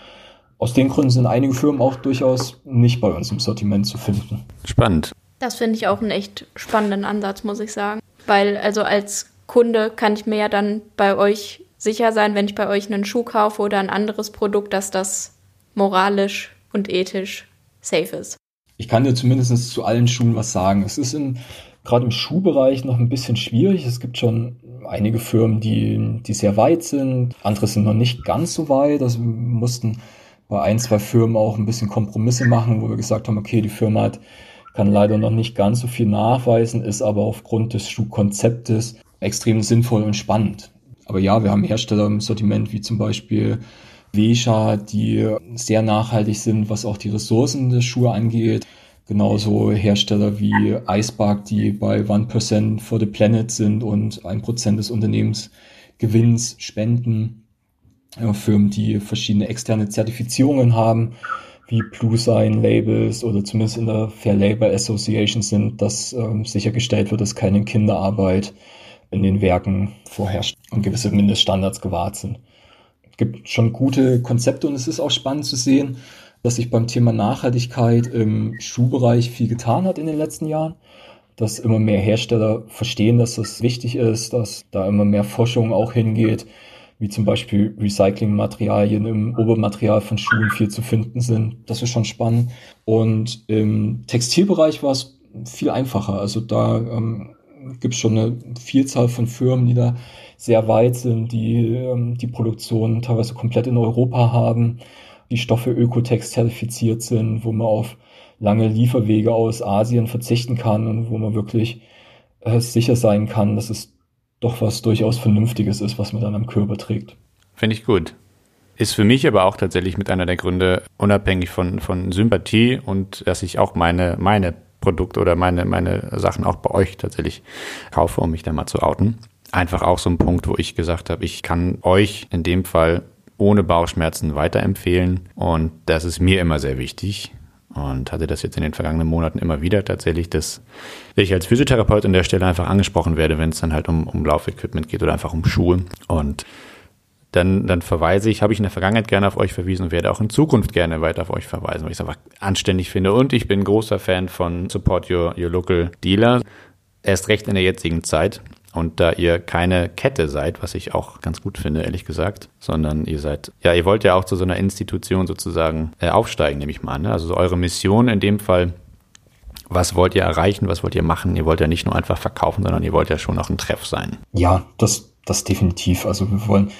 aus den Gründen sind einige Firmen auch durchaus nicht bei uns im Sortiment zu finden. Spannend. Das finde ich auch einen echt spannenden Ansatz, muss ich sagen. Weil also als Kunde kann ich mir ja dann bei euch sicher sein, wenn ich bei euch einen Schuh kaufe oder ein anderes Produkt, dass das moralisch und ethisch safe ist. Ich kann dir zumindest zu allen Schuhen was sagen. Es ist in, gerade im Schuhbereich noch ein bisschen schwierig. Es gibt schon einige Firmen, die, die sehr weit sind. Andere sind noch nicht ganz so weit. Also wir mussten bei ein, zwei Firmen auch ein bisschen Kompromisse machen, wo wir gesagt haben, okay, die Firma hat, kann leider noch nicht ganz so viel nachweisen, ist aber aufgrund des Schuhkonzeptes extrem sinnvoll und spannend. Aber ja, wir haben Hersteller im Sortiment wie zum Beispiel Vesha, die sehr nachhaltig sind, was auch die Ressourcen der Schuhe angeht. Genauso Hersteller wie Icebark, die bei 1% for the Planet sind und 1% des Unternehmensgewinns spenden. Firmen, die verschiedene externe Zertifizierungen haben, wie Blue Sign Labels oder zumindest in der Fair Labor Association sind, dass ähm, sichergestellt wird, dass keine Kinderarbeit in den Werken vorherrscht und gewisse Mindeststandards gewahrt sind. Es gibt schon gute Konzepte und es ist auch spannend zu sehen, dass sich beim Thema Nachhaltigkeit im Schuhbereich viel getan hat in den letzten Jahren. dass immer mehr Hersteller verstehen, dass das wichtig ist, dass da immer mehr Forschung auch hingeht, wie zum Beispiel Recyclingmaterialien im Obermaterial von Schuhen viel zu finden sind. Das ist schon spannend. Und im Textilbereich war es viel einfacher. Also da ähm, gibt es schon eine Vielzahl von Firmen, die da sehr weit sind, die ähm, die Produktion teilweise komplett in Europa haben, die Stoffe Ökotex zertifiziert sind, wo man auf lange Lieferwege aus Asien verzichten kann und wo man wirklich äh, sicher sein kann, dass es doch was durchaus Vernünftiges ist, was man dann am Körper trägt. Finde ich gut. Ist für mich aber auch tatsächlich mit einer der Gründe, unabhängig von, von Sympathie und dass ich auch meine, meine Produkte oder meine, meine Sachen auch bei euch tatsächlich kaufe, um mich da mal zu outen. Einfach auch so ein Punkt, wo ich gesagt habe, ich kann euch in dem Fall ohne Bauchschmerzen weiterempfehlen und das ist mir immer sehr wichtig und hatte das jetzt in den vergangenen Monaten immer wieder tatsächlich, dass ich als Physiotherapeut an der Stelle einfach angesprochen werde, wenn es dann halt um, um Laufequipment geht oder einfach um Schuhe. Und dann, dann verweise ich, habe ich in der Vergangenheit gerne auf euch verwiesen und werde auch in Zukunft gerne weiter auf euch verweisen, weil ich es einfach anständig finde. Und ich bin großer Fan von Support Your, your Local Dealer. Erst recht in der jetzigen Zeit. Und da ihr keine Kette seid, was ich auch ganz gut finde, ehrlich gesagt, sondern ihr seid, ja, ihr wollt ja auch zu so einer Institution sozusagen äh, aufsteigen, nehme ich mal an. Ne? Also eure Mission in dem Fall, was wollt ihr erreichen, was wollt ihr machen? Ihr wollt ja nicht nur einfach verkaufen, sondern ihr wollt ja schon auch ein Treff sein. Ja, das, das definitiv. Also wir wollen,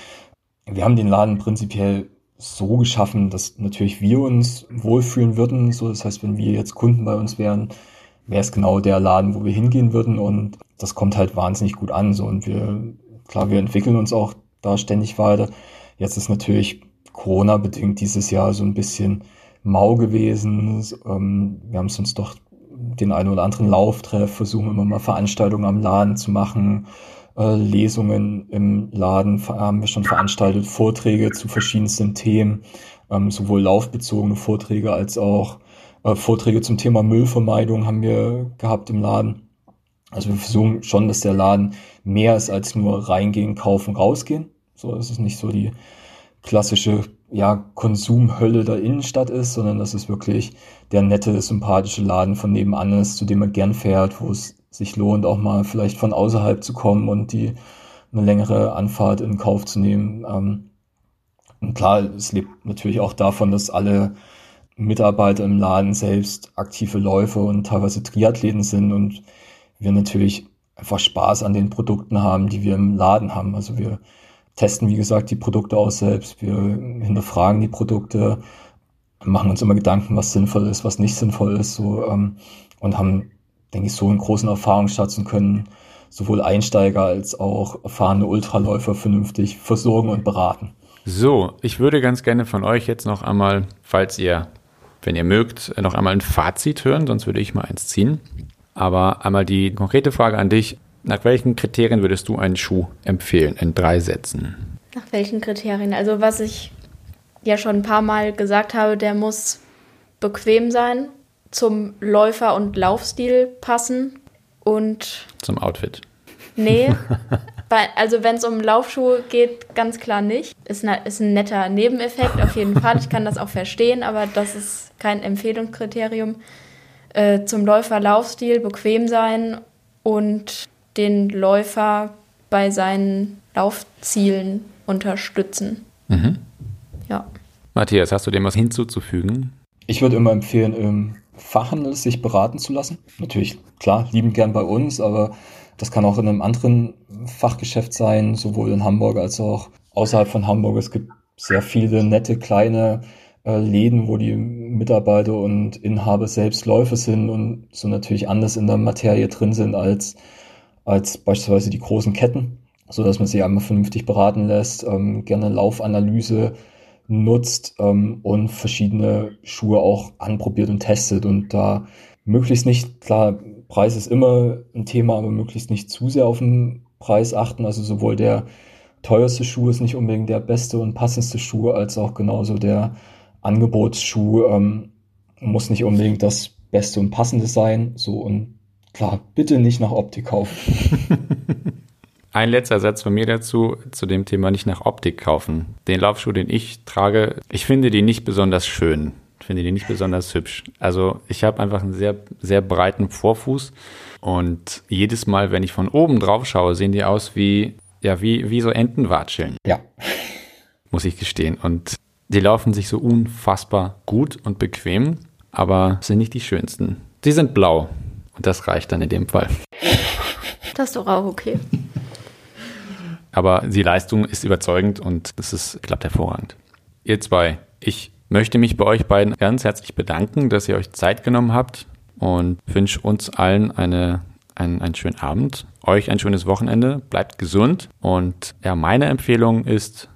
wir haben den Laden prinzipiell so geschaffen, dass natürlich wir uns wohlfühlen würden. So, das heißt, wenn wir jetzt Kunden bei uns wären, wäre es genau der Laden, wo wir hingehen würden und das kommt halt wahnsinnig gut an. So und wir, klar, wir entwickeln uns auch da ständig weiter. Jetzt ist natürlich Corona bedingt dieses Jahr so ein bisschen mau gewesen. Ähm, wir haben es uns doch den einen oder anderen Lauftreff, versuchen immer mal Veranstaltungen am Laden zu machen. Äh, Lesungen im Laden haben wir schon veranstaltet, Vorträge zu verschiedensten Themen, ähm, sowohl laufbezogene Vorträge als auch äh, Vorträge zum Thema Müllvermeidung haben wir gehabt im Laden. Also wir versuchen schon, dass der Laden mehr ist als nur reingehen, kaufen, rausgehen. So, dass es nicht so die klassische ja, Konsumhölle der Innenstadt ist, sondern dass es wirklich der nette, sympathische Laden von nebenan ist, zu dem man gern fährt, wo es sich lohnt, auch mal vielleicht von außerhalb zu kommen und die eine längere Anfahrt in Kauf zu nehmen. Ähm, und klar, es lebt natürlich auch davon, dass alle Mitarbeiter im Laden selbst aktive Läufer und teilweise Triathleten sind und wir natürlich einfach Spaß an den Produkten haben, die wir im Laden haben. Also wir testen, wie gesagt, die Produkte aus selbst, wir hinterfragen die Produkte, machen uns immer Gedanken, was sinnvoll ist, was nicht sinnvoll ist, so ähm, und haben, denke ich, so einen großen Erfahrungsschatz und können sowohl Einsteiger als auch erfahrene Ultraläufer vernünftig versorgen und beraten. So, ich würde ganz gerne von euch jetzt noch einmal, falls ihr wenn ihr mögt, noch einmal ein Fazit hören, sonst würde ich mal eins ziehen. Aber einmal die konkrete Frage an dich. Nach welchen Kriterien würdest du einen Schuh empfehlen in drei Sätzen? Nach welchen Kriterien? Also was ich ja schon ein paar Mal gesagt habe, der muss bequem sein, zum Läufer- und Laufstil passen und zum Outfit. Nee, also wenn es um Laufschuhe geht, ganz klar nicht. Ist, ne, ist ein netter Nebeneffekt auf jeden Fall. Ich kann das auch verstehen, aber das ist kein Empfehlungskriterium. Äh, zum Läufer-Laufstil bequem sein und den Läufer bei seinen Laufzielen unterstützen. Mhm. Ja. Matthias, hast du dem was hinzuzufügen? Ich würde immer empfehlen, im Fachhandel sich beraten zu lassen. Natürlich, klar, lieben gern bei uns, aber das kann auch in einem anderen Fachgeschäft sein, sowohl in Hamburg als auch außerhalb von Hamburg. Es gibt sehr viele nette kleine äh, Läden, wo die Mitarbeiter und Inhaber selbst Läufer sind und so natürlich anders in der Materie drin sind als, als beispielsweise die großen Ketten, so dass man sich einmal vernünftig beraten lässt, ähm, gerne Laufanalyse nutzt ähm, und verschiedene Schuhe auch anprobiert und testet und da möglichst nicht, klar, Preis ist immer ein Thema, aber möglichst nicht zu sehr auf den Preis achten. Also sowohl der teuerste Schuh ist nicht unbedingt der beste und passendste Schuh, als auch genauso der Angebotsschuh ähm, muss nicht unbedingt das Beste und Passende sein. So und klar, bitte nicht nach Optik kaufen. Ein letzter Satz von mir dazu, zu dem Thema nicht nach Optik kaufen. Den Laufschuh, den ich trage, ich finde die nicht besonders schön finde die nicht besonders hübsch. Also ich habe einfach einen sehr, sehr breiten Vorfuß und jedes Mal, wenn ich von oben drauf schaue, sehen die aus wie, ja, wie, wie so Entenwatscheln. Ja. Muss ich gestehen. Und die laufen sich so unfassbar gut und bequem, aber sind nicht die schönsten. Sie sind blau und das reicht dann in dem Fall. Das ist doch auch okay. Aber die Leistung ist überzeugend und es ist, klappt hervorragend. Ihr zwei, ich möchte mich bei euch beiden ganz herzlich bedanken, dass ihr euch Zeit genommen habt und wünsche uns allen eine, einen, einen schönen Abend, euch ein schönes Wochenende, bleibt gesund und ja, meine Empfehlung ist,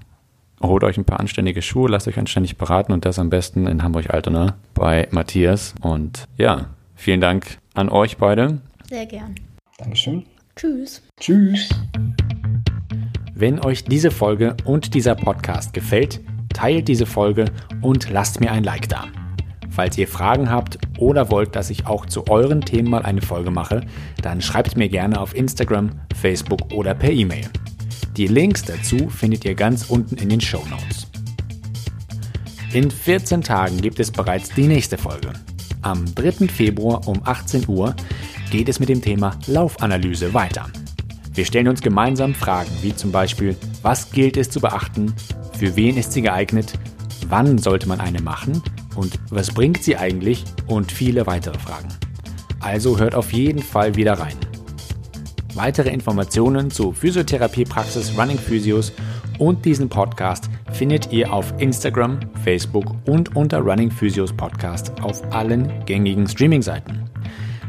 holt euch ein paar anständige Schuhe, lasst euch anständig beraten und das am besten in Hamburg-Altona bei Matthias und ja, vielen Dank an euch beide. Sehr gern. Dankeschön. Tschüss. Tschüss. Wenn euch diese Folge und dieser Podcast gefällt, teilt diese Folge und lasst mir ein Like da. Falls ihr Fragen habt oder wollt, dass ich auch zu euren Themen mal eine Folge mache, dann schreibt mir gerne auf Instagram, Facebook oder per E-Mail. Die Links dazu findet ihr ganz unten in den Show Notes. In 14 Tagen gibt es bereits die nächste Folge. Am 3. Februar um 18 Uhr geht es mit dem Thema Laufanalyse weiter. Wir stellen uns gemeinsam Fragen wie zum Beispiel, was gilt es zu beachten, für wen ist sie geeignet, wann sollte man eine machen und was bringt sie eigentlich und viele weitere Fragen. Also hört auf jeden Fall wieder rein. Weitere Informationen zu Physiotherapiepraxis Running Physios und diesen Podcast findet ihr auf Instagram, Facebook und unter Running Physios Podcast auf allen gängigen Streaming-Seiten.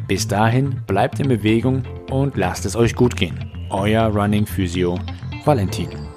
Bis dahin bleibt in Bewegung und lasst es euch gut gehen. Euer Running Physio Valentin.